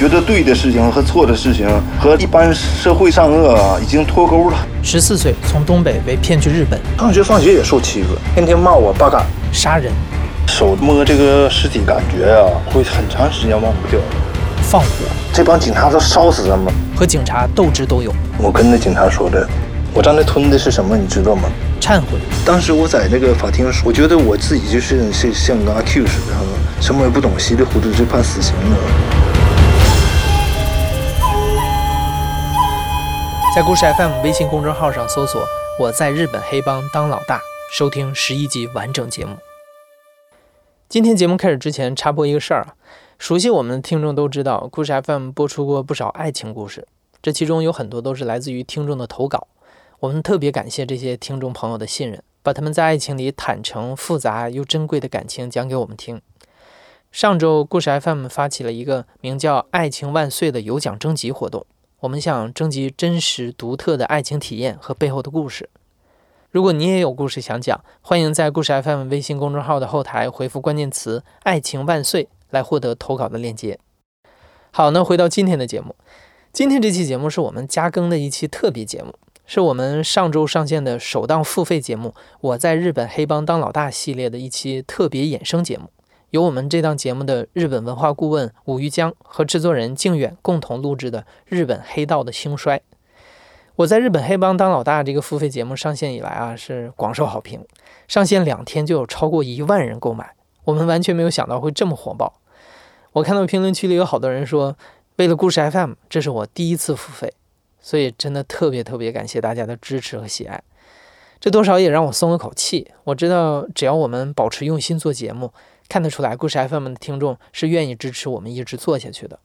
觉得对的事情和错的事情和一般社会善恶啊已经脱钩了。十四岁从东北被骗去日本，上学放学也受欺负，天天骂我八嘎，杀人，手摸这个尸体感觉呀、会很长时间忘不掉。放火这帮警察都烧死他们！和警察斗智斗勇，我跟那警察说的，我让他吞的是什么，你知道吗？忏悔，当时我在那个法庭，我觉得我自己就是像像个阿 Q 似的，什么也不懂，稀里糊涂就判死刑了。在故事 FM 微信公众号上搜索“我在日本黑帮当老大”，收听十一集完整节目。今天节目开始之前，插播一个事儿啊，熟悉我们的听众都知道，故事 FM 播出过不少爱情故事，这其中有很多都是来自于听众的投稿。我们特别感谢这些听众朋友的信任，把他们在爱情里坦诚、复杂又珍贵的感情讲给我们听。上周，故事 FM 发起了一个名叫“爱情万岁”的有奖征集活动。我们想征集真实独特的爱情体验和背后的故事。如果你也有故事想讲，欢迎在故事 FM 微信公众号的后台回复关键词“爱情万岁”来获得投稿的链接。好，那回到今天的节目，今天这期节目是我们加更的一期特别节目，是我们上周上线的首档付费节目《我在日本黑帮当老大》系列的一期特别衍生节目。由我们这档节目的日本文化顾问武玉江和制作人靖远共同录制的《日本黑道的兴衰》。我在日本黑帮当老大这个付费节目上线以来啊，是广受好评，上线两天就有超过一万人购买，我们完全没有想到会这么火爆。我看到评论区里有好多人说，为了故事 FM，这是我第一次付费，所以真的特别特别感谢大家的支持和喜爱，这多少也让我松了口气。我知道，只要我们保持用心做节目。看得出来，故事 FM 的听众是愿意支持我们一直做下去的。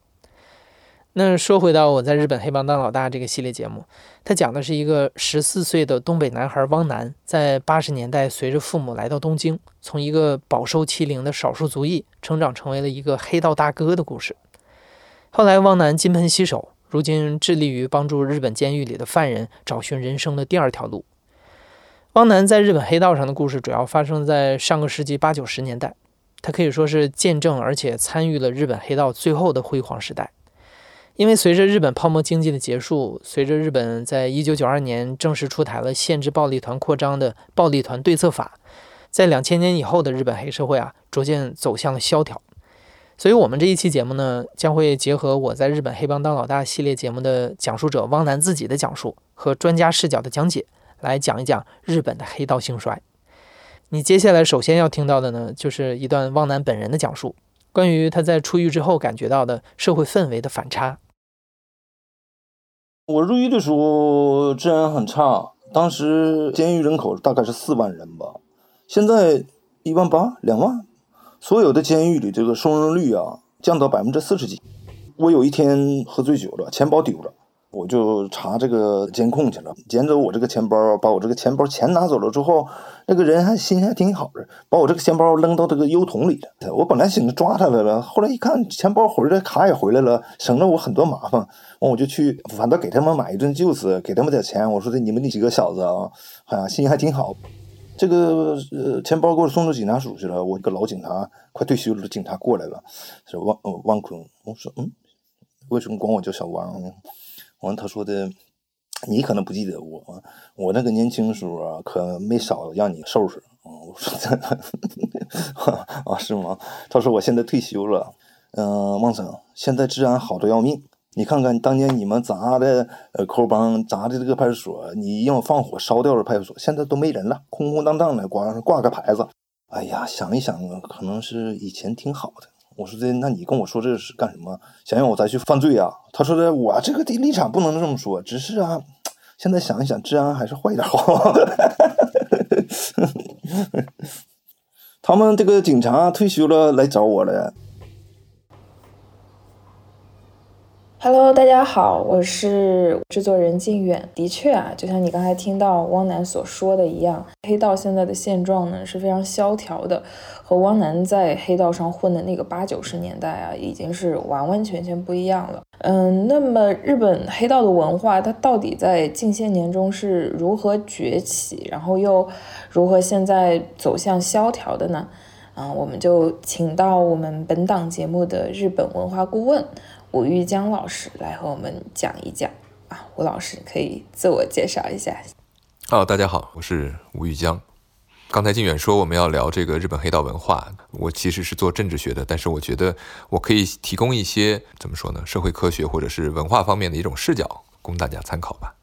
那说回到我在日本黑帮当老大这个系列节目，它讲的是一个十四岁的东北男孩汪楠，在八十年代随着父母来到东京，从一个饱受欺凌的少数族裔，成长成为了一个黑道大哥的故事。后来，汪楠金盆洗手，如今致力于帮助日本监狱里的犯人找寻人生的第二条路。汪楠在日本黑道上的故事主要发生在上个世纪八九十年代。他可以说是见证而且参与了日本黑道最后的辉煌时代，因为随着日本泡沫经济的结束，随着日本在一九九二年正式出台了限制暴力团扩张的暴力团对策法，在两千年以后的日本黑社会啊，逐渐走向了萧条。所以，我们这一期节目呢，将会结合我在日本黑帮当老大系列节目的讲述者汪楠自己的讲述和专家视角的讲解，来讲一讲日本的黑道兴衰。你接下来首先要听到的呢，就是一段汪楠本人的讲述，关于他在出狱之后感觉到的社会氛围的反差。我入狱的时候治安很差，当时监狱人口大概是四万人吧，现在一万八、两万，所有的监狱里这个收容率啊降到百分之四十几。我有一天喝醉酒了，钱包丢了。我就查这个监控去了，捡走我这个钱包，把我这个钱包钱拿走了之后，那个人还心还挺好的，把我这个钱包扔到这个邮筒里了。我本来想着抓他来了，后来一看钱包回来，卡也回来了，省了我很多麻烦。完我就去，反倒给他们买一顿就子，给他们点钱。我说的你们那几个小子啊，好像心情还挺好。这个呃钱包给我送到警察署去了，我一个老警察快退休了的警察过来了，是汪呃汪坤。我说嗯，为什么管我叫小汪呢？完，他说的，你可能不记得我，我那个年轻时候啊，可没少让你收拾。我说 啊，是吗？他说我现在退休了。嗯，孟生，现在治安好的要命。你看看当年你们砸的呃扣帮砸的这个派出所，你用放火烧掉了派出所，现在都没人了，空空荡荡的，挂上挂个牌子。哎呀，想一想，可能是以前挺好的。我说的，那你跟我说这是干什么？想让我再去犯罪啊？他说的，我这个的立场不能这么说，只是啊，现在想一想，治安还是坏点好。他们这个警察退休了来找我了。Hello，大家好，我是制作人靖远。的确啊，就像你刚才听到汪楠所说的一样，黑道现在的现状呢是非常萧条的，和汪楠在黑道上混的那个八九十年代啊，已经是完完全全不一样了。嗯，那么日本黑道的文化，它到底在近些年中是如何崛起，然后又如何现在走向萧条的呢？啊，我们就请到我们本档节目的日本文化顾问。吴玉江老师来和我们讲一讲啊。吴老师可以自我介绍一下。哦，大家好，我是吴玉江。刚才靖远说我们要聊这个日本黑道文化，我其实是做政治学的，但是我觉得我可以提供一些怎么说呢，社会科学或者是文化方面的一种视角，供大家参考吧。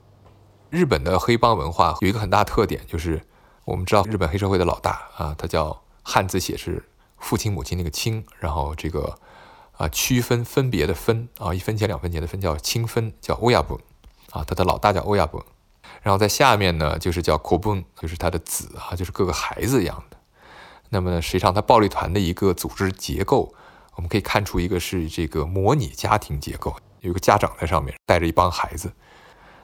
日本的黑帮文化有一个很大特点，就是我们知道日本黑社会的老大啊，他叫汉字写是父亲母亲那个亲，然后这个啊区分分别的分啊一分钱两分钱的分叫清分，叫欧亚本啊，他的老大叫欧亚本。然后在下面呢，就是叫 kobun，就是他的子啊，就是各个孩子一样的。那么呢，实际上他暴力团的一个组织结构，我们可以看出一个是这个模拟家庭结构，有一个家长在上面带着一帮孩子。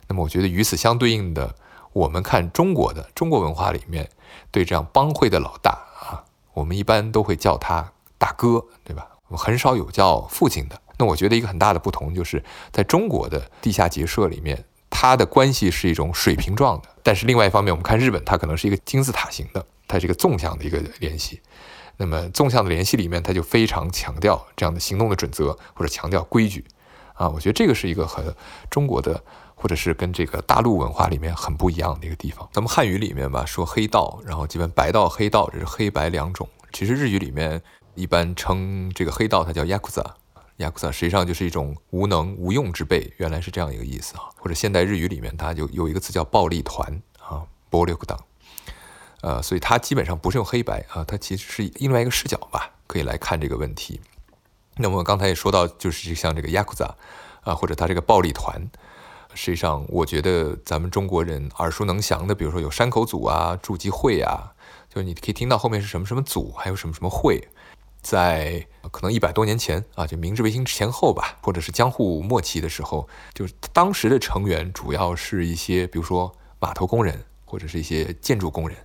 那么我觉得与此相对应的，我们看中国的中国文化里面，对这样帮会的老大啊，我们一般都会叫他大哥，对吧？很少有叫父亲的。那我觉得一个很大的不同就是在中国的地下结社里面。它的关系是一种水平状的，但是另外一方面，我们看日本，它可能是一个金字塔型的，它是一个纵向的一个联系。那么纵向的联系里面，它就非常强调这样的行动的准则，或者强调规矩啊。我觉得这个是一个和中国的，或者是跟这个大陆文化里面很不一样的一个地方。咱们汉语里面吧，说黑道，然后基本白道、黑道，这是黑白两种。其实日语里面一般称这个黑道，它叫 yakuza。yakuza 实际上就是一种无能无用之辈，原来是这样一个意思啊。或者现代日语里面，它就有一个词叫暴力团啊，暴力党。呃，所以它基本上不是用黑白啊，它其实是另外一个视角吧，可以来看这个问题。那么刚才也说到，就是像这个 yakuza 啊，或者他这个暴力团，实际上我觉得咱们中国人耳熟能详的，比如说有山口组啊、筑基会啊，就是你可以听到后面是什么什么组，还有什么什么会。在可能一百多年前啊，就明治维新前后吧，或者是江户末期的时候，就是当时的成员主要是一些，比如说码头工人或者是一些建筑工人，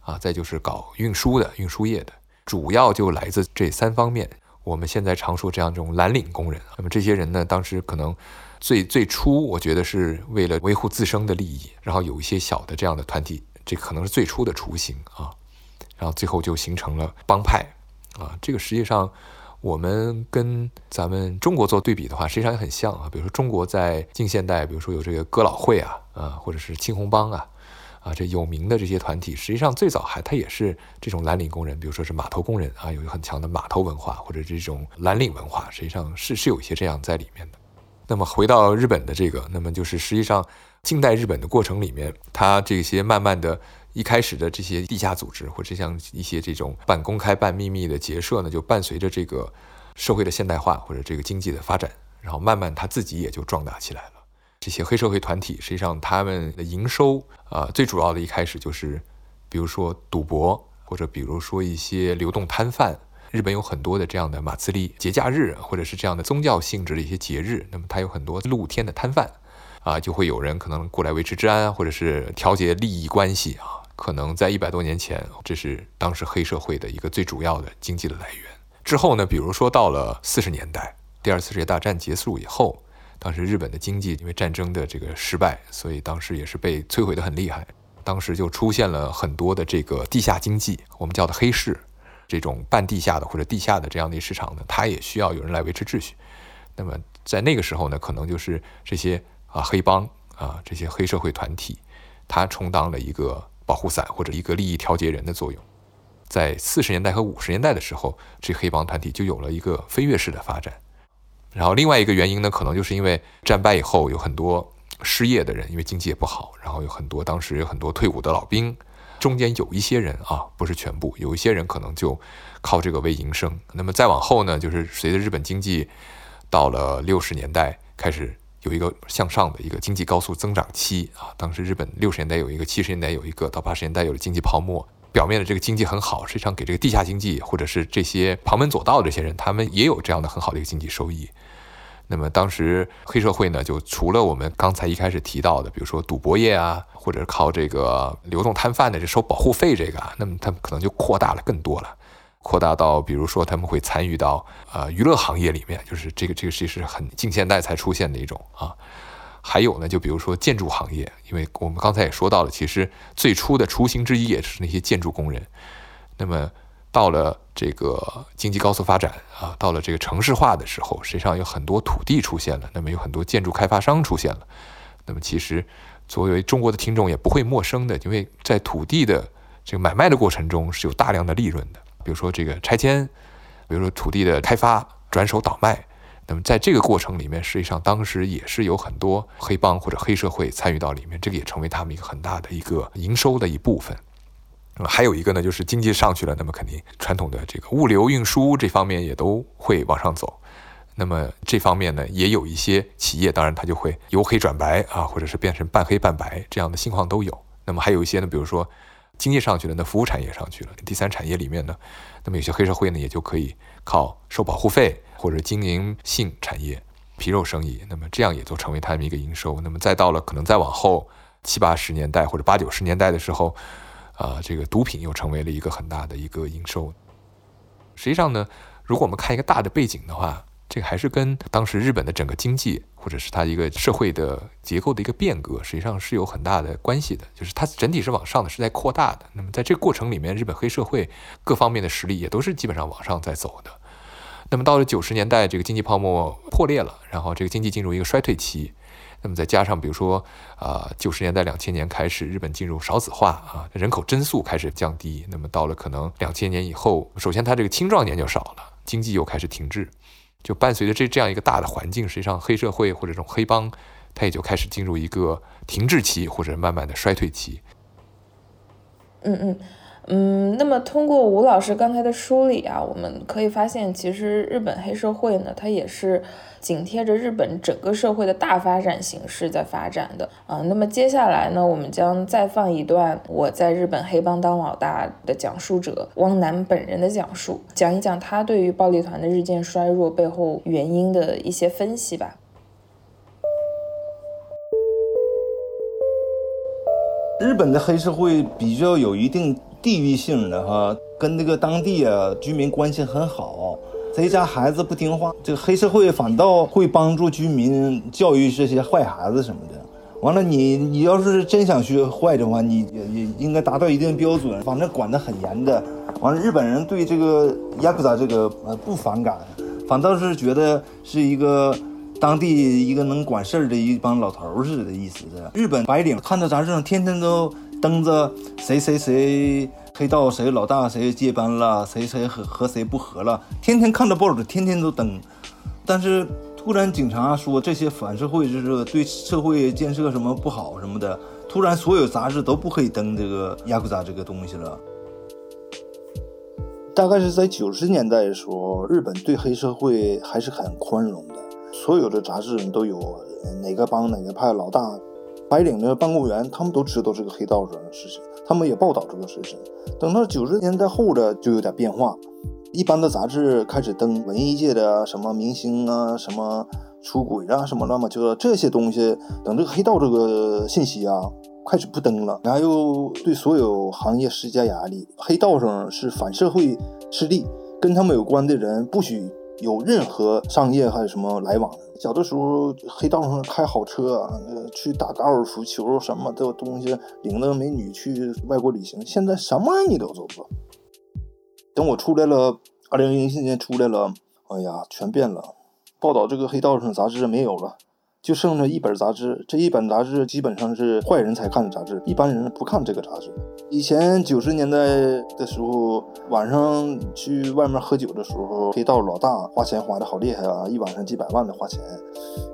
啊，再就是搞运输的运输业的，主要就来自这三方面。我们现在常说这样一种蓝领工人，那么这些人呢，当时可能最最初，我觉得是为了维护自身的利益，然后有一些小的这样的团体，这可能是最初的雏形啊，然后最后就形成了帮派。啊，这个实际上，我们跟咱们中国做对比的话，实际上也很像啊。比如说，中国在近现代，比如说有这个哥老会啊，啊，或者是青红帮啊，啊，这有名的这些团体，实际上最早还它也是这种蓝领工人，比如说是码头工人啊，有很强的码头文化或者这种蓝领文化，实际上是是有一些这样在里面的。那么回到日本的这个，那么就是实际上近代日本的过程里面，它这些慢慢的。一开始的这些地下组织，或者像一些这种半公开半秘密的结社呢，就伴随着这个社会的现代化或者这个经济的发展，然后慢慢他自己也就壮大起来了。这些黑社会团体实际上他们的营收啊，最主要的一开始就是，比如说赌博，或者比如说一些流动摊贩。日本有很多的这样的马自立节假日，或者是这样的宗教性质的一些节日，那么它有很多露天的摊贩啊，就会有人可能过来维持治安，或者是调节利益关系啊。可能在一百多年前，这是当时黑社会的一个最主要的经济的来源。之后呢，比如说到了四十年代，第二次世界大战结束以后，当时日本的经济因为战争的这个失败，所以当时也是被摧毁的很厉害。当时就出现了很多的这个地下经济，我们叫的黑市，这种半地下的或者地下的这样的市场呢，它也需要有人来维持秩序。那么在那个时候呢，可能就是这些啊黑帮啊这些黑社会团体，它充当了一个。保护伞或者一个利益调节人的作用，在四十年代和五十年代的时候，这黑帮团体就有了一个飞跃式的发展。然后另外一个原因呢，可能就是因为战败以后有很多失业的人，因为经济也不好，然后有很多当时有很多退伍的老兵，中间有一些人啊，不是全部，有一些人可能就靠这个为营生。那么再往后呢，就是随着日本经济到了六十年代开始。有一个向上的一个经济高速增长期啊，当时日本六十年代有一个，七十年代有一个，到八十年代有了经济泡沫。表面的这个经济很好，实际上给这个地下经济或者是这些旁门左道的这些人，他们也有这样的很好的一个经济收益。那么当时黑社会呢，就除了我们刚才一开始提到的，比如说赌博业啊，或者靠这个流动摊贩的这收保护费这个，那么他们可能就扩大了更多了。扩大到，比如说他们会参与到呃娱乐行业里面，就是这个这个其实很近现代才出现的一种啊。还有呢，就比如说建筑行业，因为我们刚才也说到了，其实最初的雏形之一也是那些建筑工人。那么到了这个经济高速发展啊，到了这个城市化的时候，实际上有很多土地出现了，那么有很多建筑开发商出现了。那么其实作为中国的听众也不会陌生的，因为在土地的这个买卖的过程中是有大量的利润的，比如说这个拆迁，比如说土地的开发转手倒卖。那么在这个过程里面，实际上当时也是有很多黑帮或者黑社会参与到里面，这个也成为他们一个很大的一个营收的一部分。那么还有一个呢，就是经济上去了，那么肯定传统的这个物流运输这方面也都会往上走。那么这方面呢，也有一些企业，当然它就会由黑转白啊，或者是变成半黑半白这样的情况都有。那么还有一些呢，比如说经济上去了，那服务产业上去了，第三产业里面呢，那么有些黑社会呢，也就可以靠收保护费或者经营性产业、皮肉生意，那么这样也就成为他们一个营收。那么再到了可能再往后七八十年代或者八九十年代的时候，啊，这个毒品又成为了一个很大的一个营收。实际上呢，如果我们看一个大的背景的话，这个还是跟当时日本的整个经济，或者是它一个社会的结构的一个变革，实际上是有很大的关系的。就是它整体是往上的，是在扩大的。那么在这个过程里面，日本黑社会各方面的实力也都是基本上往上在走的。那么到了九十年代，这个经济泡沫破裂了，然后这个经济进入一个衰退期。那么再加上比如说啊，九十年代、两千年开始，日本进入少子化啊，人口增速开始降低。那么到了可能两千年以后，首先它这个青壮年就少了，经济又开始停滞。就伴随着这这样一个大的环境，实际上黑社会或者这种黑帮，它也就开始进入一个停滞期或者慢慢的衰退期。嗯嗯。嗯，那么通过吴老师刚才的梳理啊，我们可以发现，其实日本黑社会呢，它也是紧贴着日本整个社会的大发展形势在发展的啊。那么接下来呢，我们将再放一段我在日本黑帮当老大的讲述者汪楠本人的讲述，讲一讲他对于暴力团的日渐衰弱背后原因的一些分析吧。日本的黑社会比较有一定。地域性的哈，跟那个当地啊居民关系很好，谁家孩子不听话，这个黑社会反倒会帮助居民教育这些坏孩子什么的。完了，你你要是真想学坏的话，你也也应该达到一定标准，反正管得很严的。完了，日本人对这个 YAKZA 这个呃不反感，反倒是觉得是一个当地一个能管事儿的一帮老头似的意思的。日本白领看到咱这种天天都。登着谁谁谁黑道谁老大谁接班了谁谁和和谁不和了，天天看着报纸，天天都登。但是突然警察说这些反社会就是对社会建设什么不好什么的，突然所有杂志都不可以登这个亚库扎这个东西了。大概是在九十年代的时候，日本对黑社会还是很宽容的，所有的杂志都有哪个帮哪个派老大。白领的办公员，他们都知道这个黑道上的事情，他们也报道这个事情。等到九十年代后的就有点变化，一般的杂志开始登文艺界的什么明星啊，什么出轨啊，什么乱七八糟这些东西。等这个黑道这个信息啊，开始不登了，然后又对所有行业施加压力。黑道上是反社会势力，跟他们有关的人不许。有任何商业还有什么来往？小的时候，黑道上开好车，呃去打高尔夫球什么的东西，领着美女去外国旅行。现在什么你都做不到。等我出来了，二零零七年出来了，哎呀，全变了。报道这个黑道上杂志没有了。就剩下一本杂志，这一本杂志基本上是坏人才看的杂志，一般人不看这个杂志。以前九十年代的时候，晚上去外面喝酒的时候，黑道老大花钱花的好厉害啊，一晚上几百万的花钱。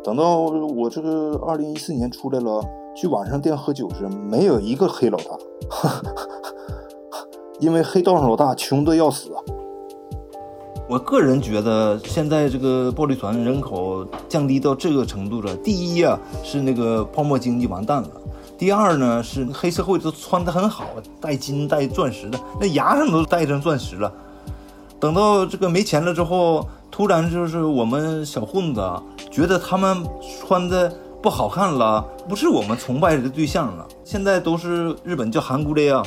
等到我这个二零一四年出来了，去晚上店喝酒时，没有一个黑老大，因为黑道上老大穷的要死。我个人觉得，现在这个暴力团人口降低到这个程度了。第一呀，是那个泡沫经济完蛋了；第二呢，是黑社会都穿得很好，戴金戴钻石的，那牙上都戴上钻石了。等到这个没钱了之后，突然就是我们小混子觉得他们穿的不好看了，不是我们崇拜的对象了。现在都是日本叫韩国的呀，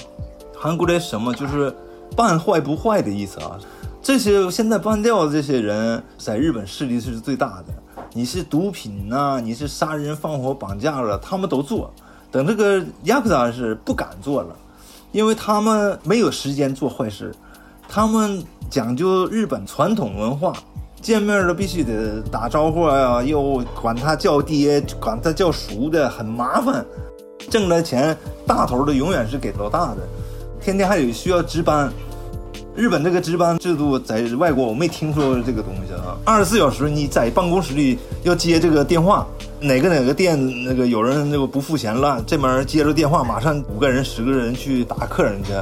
韩国的什么就是半坏不坏的意思啊。这些现在办掉的这些人，在日本势力是最大的。你是毒品呐，你是杀人放火绑架了，他们都做。等这个亚克萨是不敢做了，因为他们没有时间做坏事。他们讲究日本传统文化，见面了必须得打招呼啊，又管他叫爹，管他叫叔的，很麻烦。挣了钱，大头的永远是给老大的，天天还有需要值班。日本这个值班制度在外国我没听说过这个东西啊，二十四小时你在办公室里要接这个电话，哪个哪个店那个有人那个不付钱了，这门接着电话，马上五个人十个人去打客人去。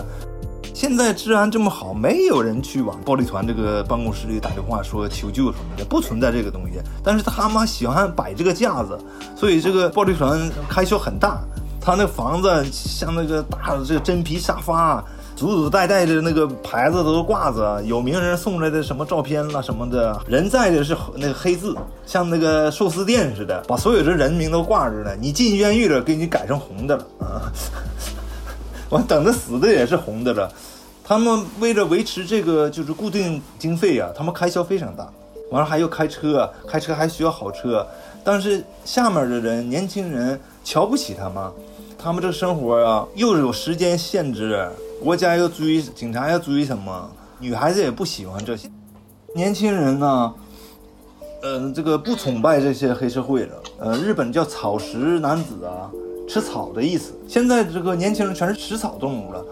现在治安这么好，没有人去往暴力团这个办公室里打电话说求救什么的，不存在这个东西。但是他妈喜欢摆这个架子，所以这个暴力团开销很大。他那房子像那个大的这个真皮沙发，祖祖代代的那个牌子都是挂着，有名人送来的什么照片啦什么的，人在的是那个黑字，像那个寿司店似的，把所有的人名都挂着呢。你进监狱了，给你改成红的了啊！完等着死的也是红的了。他们为了维持这个就是固定经费啊，他们开销非常大。完了还要开车，开车还需要好车，但是下面的人年轻人瞧不起他们。他们这生活啊，又有时间限制，国家要追，警察要追什么？女孩子也不喜欢这些。年轻人呢，嗯，这个不崇拜这些黑社会了。呃，日本叫草食男子啊，吃草的意思。现在这个年轻人全是食草动物了。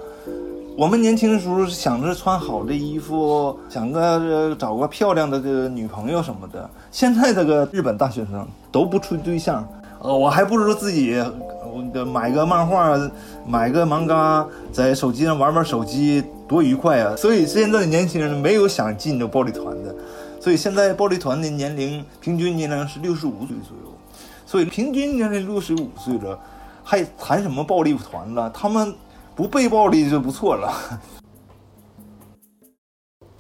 我们年轻的时候想着穿好的衣服，想个找个漂亮的个女朋友什么的。现在这个日本大学生都不处对象，我还不如自己。买个漫画，买个漫嘎，在手机上玩玩手机，多愉快啊！所以现在的年轻人没有想进这暴力团的，所以现在暴力团的年龄平均年龄是六十五岁左右，所以平均年龄六十五岁了，还谈什么暴力团了？他们不被暴力就不错了。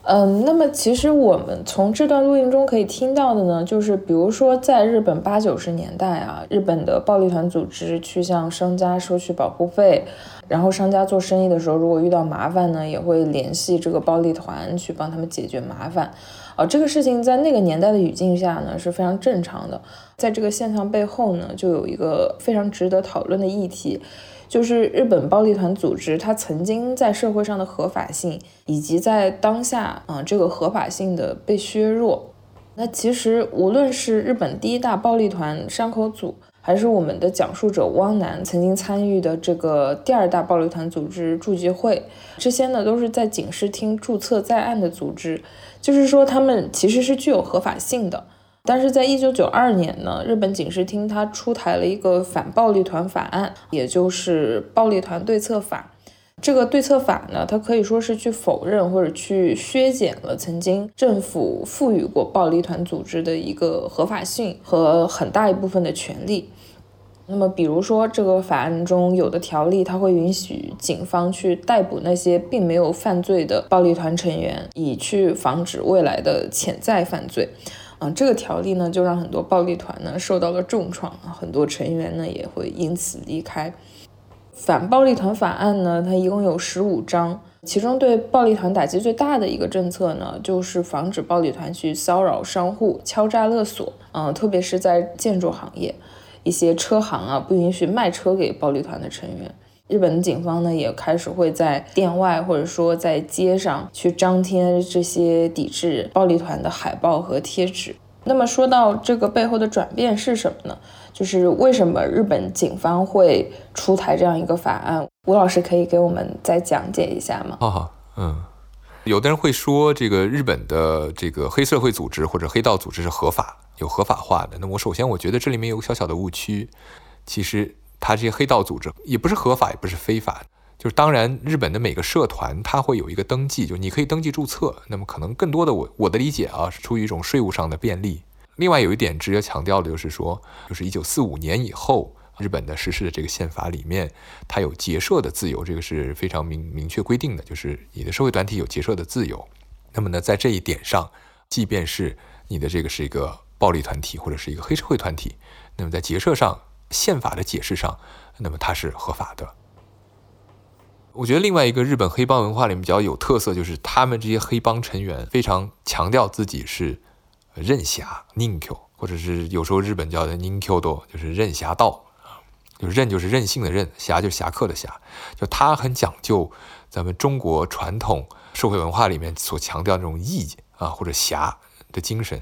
嗯，那么其实我们从这段录音中可以听到的呢，就是比如说在日本八九十年代啊，日本的暴力团组织去向商家收取保护费，然后商家做生意的时候，如果遇到麻烦呢，也会联系这个暴力团去帮他们解决麻烦。啊，这个事情在那个年代的语境下呢是非常正常的。在这个现象背后呢，就有一个非常值得讨论的议题。就是日本暴力团组织，它曾经在社会上的合法性，以及在当下嗯这个合法性的被削弱。那其实无论是日本第一大暴力团山口组，还是我们的讲述者汪楠曾经参与的这个第二大暴力团组织筑基会，这些呢都是在警视厅注册在案的组织，就是说他们其实是具有合法性的。但是在一九九二年呢，日本警视厅它出台了一个反暴力团法案，也就是暴力团对策法。这个对策法呢，它可以说是去否认或者去削减了曾经政府赋予过暴力团组织的一个合法性和很大一部分的权利。那么，比如说这个法案中有的条例，它会允许警方去逮捕那些并没有犯罪的暴力团成员，以去防止未来的潜在犯罪。啊，这个条例呢，就让很多暴力团呢受到了重创，很多成员呢也会因此离开。反暴力团法案呢，它一共有十五章，其中对暴力团打击最大的一个政策呢，就是防止暴力团去骚扰商户、敲诈勒索。嗯，特别是在建筑行业，一些车行啊，不允许卖车给暴力团的成员。日本的警方呢，也开始会在店外或者说在街上去张贴这些抵制暴力团的海报和贴纸。那么说到这个背后的转变是什么呢？就是为什么日本警方会出台这样一个法案？吴老师可以给我们再讲解一下吗？好好，嗯，有的人会说这个日本的这个黑社会组织或者黑道组织是合法、有合法化的。那我首先我觉得这里面有个小小的误区，其实。他这些黑道组织也不是合法，也不是非法，就是当然，日本的每个社团它会有一个登记，就你可以登记注册。那么可能更多的我我的理解啊，是出于一种税务上的便利。另外有一点值得强调的就是说，就是一九四五年以后，日本的实施的这个宪法里面，它有结社的自由，这个是非常明明确规定的，就是你的社会团体有结社的自由。那么呢，在这一点上，即便是你的这个是一个暴力团体或者是一个黑社会团体，那么在结社上。宪法的解释上，那么它是合法的。我觉得另外一个日本黑帮文化里面比较有特色，就是他们这些黑帮成员非常强调自己是任侠 （ninkyo），或者是有时候日本叫的 ninkyo，就是任侠道啊，就是任就是任性的任，侠就是侠客的侠，就他很讲究咱们中国传统社会文化里面所强调这种义啊或者侠的精神。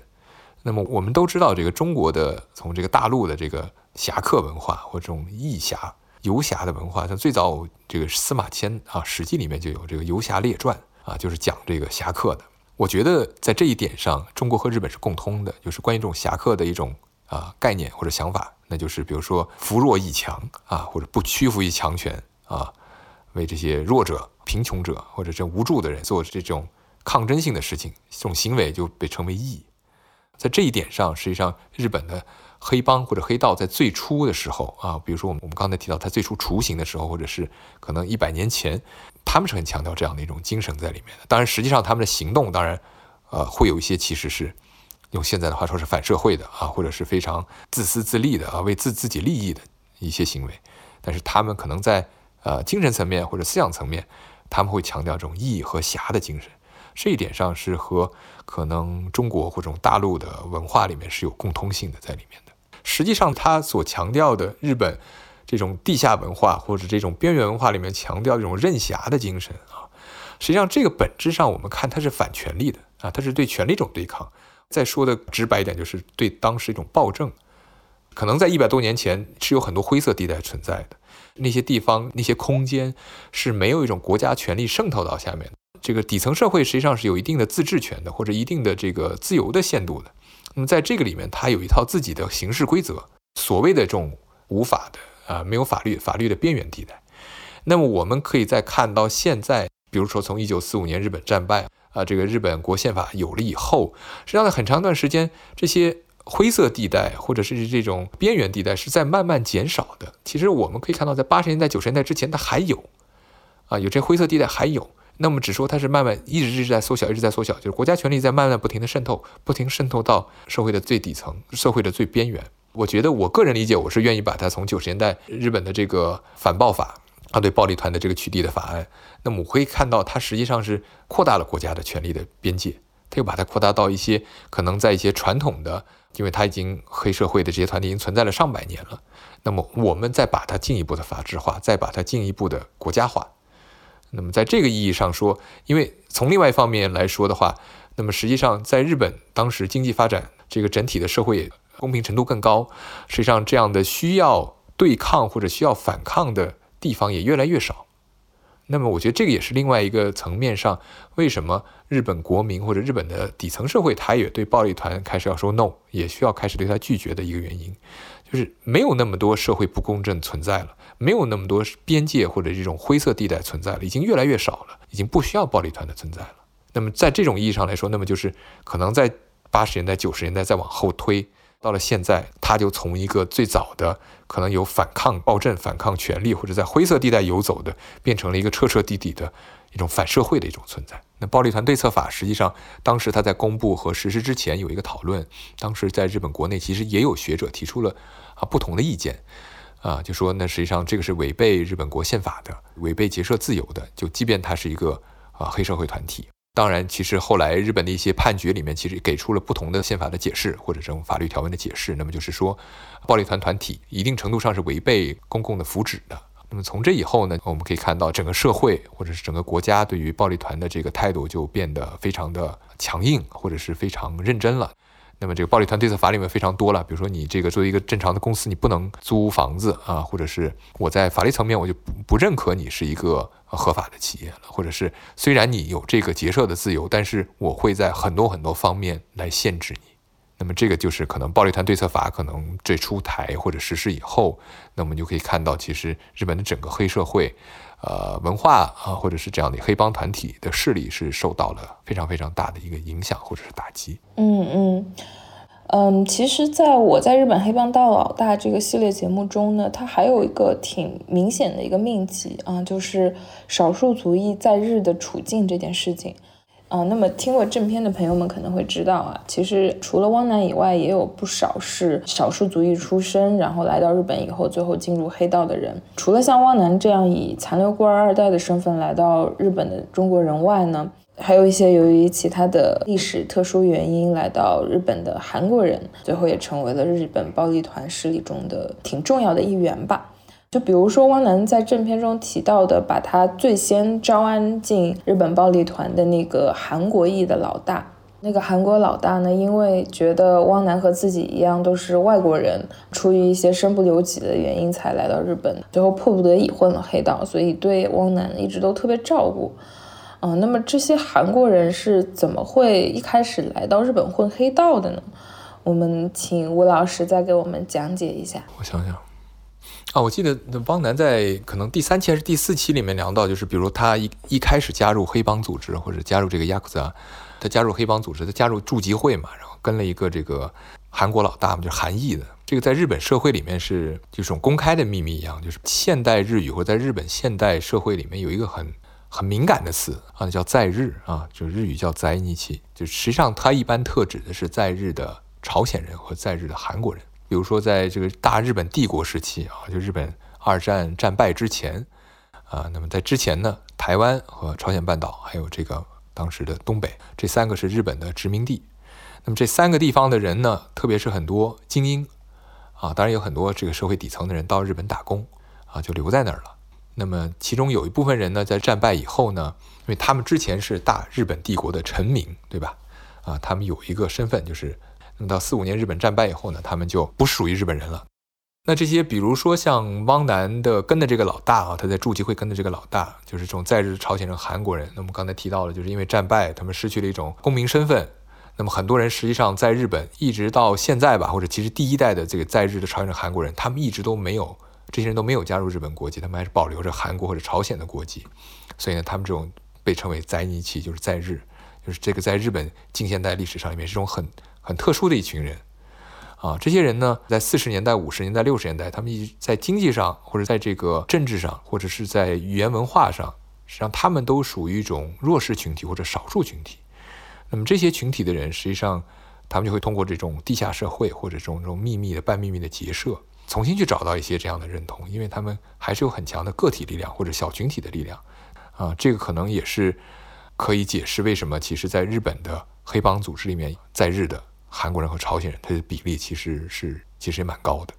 那么我们都知道，这个中国的从这个大陆的这个侠客文化或这种义侠游侠的文化，像最早这个司马迁啊，《史记》里面就有这个《游侠列传》啊，就是讲这个侠客的。我觉得在这一点上，中国和日本是共通的，就是关于这种侠客的一种啊概念或者想法，那就是比如说扶弱抑强啊，或者不屈服于强权啊，为这些弱者、贫穷者或者这无助的人做这种抗争性的事情，这种行为就被称为义。在这一点上，实际上日本的黑帮或者黑道在最初的时候啊，比如说我们我们刚才提到他最初雏形的时候，或者是可能一百年前，他们是很强调这样的一种精神在里面的。当然，实际上他们的行动当然，呃，会有一些其实是用现在的话说是反社会的啊，或者是非常自私自利的啊，为自自己利益的一些行为。但是他们可能在呃精神层面或者思想层面，他们会强调这种义和侠的精神。这一点上是和可能中国或者大陆的文化里面是有共通性的在里面的。实际上，他所强调的日本这种地下文化或者这种边缘文化里面强调这种任侠的精神啊，实际上这个本质上我们看它是反权力的啊，它是对权力一种对抗。再说的直白一点，就是对当时一种暴政。可能在一百多年前是有很多灰色地带存在的，那些地方那些空间是没有一种国家权力渗透到下面的。这个底层社会实际上是有一定的自治权的，或者一定的这个自由的限度的。那么在这个里面，它有一套自己的行事规则，所谓的这种无法的啊，没有法律法律的边缘地带。那么我们可以再看到现在，比如说从一九四五年日本战败啊，这个日本国宪法有了以后，实际上在很长一段时间，这些灰色地带或者是这种边缘地带是在慢慢减少的。其实我们可以看到，在八十年代九十年代之前，它还有啊，有这灰色地带还有。那么只说它是慢慢一直一直在缩小，一直在缩小，就是国家权力在慢慢不停的渗透，不停渗透到社会的最底层，社会的最边缘。我觉得我个人理解，我是愿意把它从九十年代日本的这个反暴法，啊对暴力团的这个取缔的法案，那么我可以看到它实际上是扩大了国家的权力的边界，它又把它扩大到一些可能在一些传统的，因为它已经黑社会的这些团体已经存在了上百年了，那么我们再把它进一步的法制化，再把它进一步的国家化。那么，在这个意义上说，因为从另外一方面来说的话，那么实际上在日本当时经济发展这个整体的社会公平程度更高，实际上这样的需要对抗或者需要反抗的地方也越来越少。那么，我觉得这个也是另外一个层面上，为什么日本国民或者日本的底层社会，他也对暴力团开始要说 no，也需要开始对他拒绝的一个原因，就是没有那么多社会不公正存在了。没有那么多边界或者这种灰色地带存在了，已经越来越少了，已经不需要暴力团的存在了。那么在这种意义上来说，那么就是可能在八十年代、九十年代再往后推，到了现在，他就从一个最早的可能有反抗暴政、反抗权力或者在灰色地带游走的，变成了一个彻彻底底的一种反社会的一种存在。那暴力团对策法实际上当时它在公布和实施之前有一个讨论，当时在日本国内其实也有学者提出了啊不同的意见。啊，就说那实际上这个是违背日本国宪法的，违背结社自由的。就即便它是一个啊黑社会团体，当然，其实后来日本的一些判决里面，其实给出了不同的宪法的解释或者这种法律条文的解释。那么就是说，暴力团团体一定程度上是违背公共的福祉的。那么从这以后呢，我们可以看到整个社会或者是整个国家对于暴力团的这个态度就变得非常的强硬，或者是非常认真了。那么这个暴力团对策法里面非常多了，比如说你这个作为一个正常的公司，你不能租房子啊，或者是我在法律层面我就不不认可你是一个合法的企业了，或者是虽然你有这个结社的自由，但是我会在很多很多方面来限制你。那么这个就是可能暴力团对策法可能这出台或者实施以后，那么就可以看到其实日本的整个黑社会。呃，文化啊，或者是这样的黑帮团体的势力是受到了非常非常大的一个影响或者是打击。嗯嗯嗯，其实，在我在日本黑帮大老大这个系列节目中呢，它还有一个挺明显的一个命题啊，就是少数族裔在日的处境这件事情。啊，那么听过正片的朋友们可能会知道啊，其实除了汪楠以外，也有不少是少数族裔出身，然后来到日本以后，最后进入黑道的人。除了像汪楠这样以残留孤儿二代的身份来到日本的中国人外呢，还有一些由于其他的历史特殊原因来到日本的韩国人，最后也成为了日本暴力团势力中的挺重要的一员吧。就比如说汪楠在正片中提到的，把他最先招安进日本暴力团的那个韩国裔的老大。那个韩国老大呢，因为觉得汪楠和自己一样都是外国人，出于一些身不由己的原因才来到日本，最后迫不得已混了黑道，所以对汪楠一直都特别照顾。嗯，那么这些韩国人是怎么会一开始来到日本混黑道的呢？我们请吴老师再给我们讲解一下。我想想，啊，我记得汪楠在可能第三期还是第四期里面聊到，就是比如他一一开始加入黑帮组织或者加入这个亚库扎。他加入黑帮组织，他加入驻集会嘛，然后跟了一个这个韩国老大嘛，就是韩裔的。这个在日本社会里面是就是种公开的秘密一样，就是现代日语或在日本现代社会里面有一个很很敏感的词啊，叫在日啊，就日语叫在日期，就实际上它一般特指的是在日的朝鲜人和在日的韩国人。比如说在这个大日本帝国时期啊，就日本二战战败之前啊，那么在之前呢，台湾和朝鲜半岛还有这个。当时的东北这三个是日本的殖民地，那么这三个地方的人呢，特别是很多精英啊，当然有很多这个社会底层的人到日本打工啊，就留在那儿了。那么其中有一部分人呢，在战败以后呢，因为他们之前是大日本帝国的臣民，对吧？啊，他们有一个身份，就是那么到四五年日本战败以后呢，他们就不属于日本人了。那这些，比如说像汪楠的跟的这个老大啊，他在驻集会跟的这个老大，就是这种在日朝鲜人、韩国人。那么刚才提到了，就是因为战败，他们失去了一种公民身份。那么很多人实际上在日本一直到现在吧，或者其实第一代的这个在日的朝鲜人、韩国人，他们一直都没有，这些人都没有加入日本国籍，他们还是保留着韩国或者朝鲜的国籍。所以呢，他们这种被称为在日期，就是在日，就是这个在日本近现代历史上里面是一种很很特殊的一群人。啊，这些人呢，在四十年代、五十年代、六十年代，他们一直在经济上，或者在这个政治上，或者是在语言文化上，实际上他们都属于一种弱势群体或者少数群体。那么这些群体的人，实际上他们就会通过这种地下社会或者这种这种秘密的半秘密的结社，重新去找到一些这样的认同，因为他们还是有很强的个体力量或者小群体的力量。啊，这个可能也是可以解释为什么其实在日本的黑帮组织里面，在日的。韩国人和朝鲜人，他的比例其实是其实也蛮高的。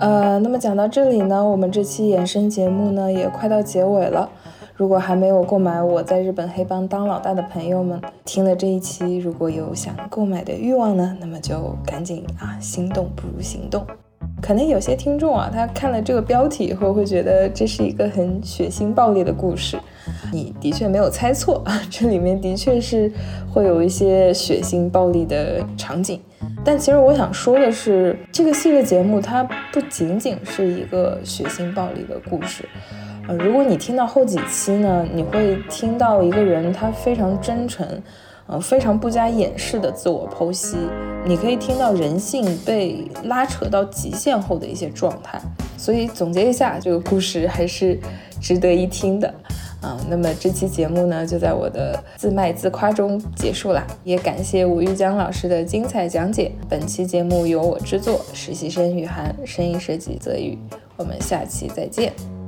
呃，那么讲到这里呢，我们这期衍生节目呢也快到结尾了。如果还没有购买《我在日本黑帮当老大》的朋友们，听了这一期，如果有想购买的欲望呢，那么就赶紧啊，心动不如行动。可能有些听众啊，他看了这个标题以后，会觉得这是一个很血腥暴力的故事。你的确没有猜错啊，这里面的确是会有一些血腥暴力的场景。但其实我想说的是，这个系列节目它不仅仅是一个血腥暴力的故事。呃，如果你听到后几期呢，你会听到一个人他非常真诚。呃，非常不加掩饰的自我剖析，你可以听到人性被拉扯到极限后的一些状态。所以总结一下，这个故事还是值得一听的。啊，那么这期节目呢，就在我的自卖自夸中结束了。也感谢吴玉江老师的精彩讲解。本期节目由我制作，实习生雨涵，声音设计泽宇。我们下期再见。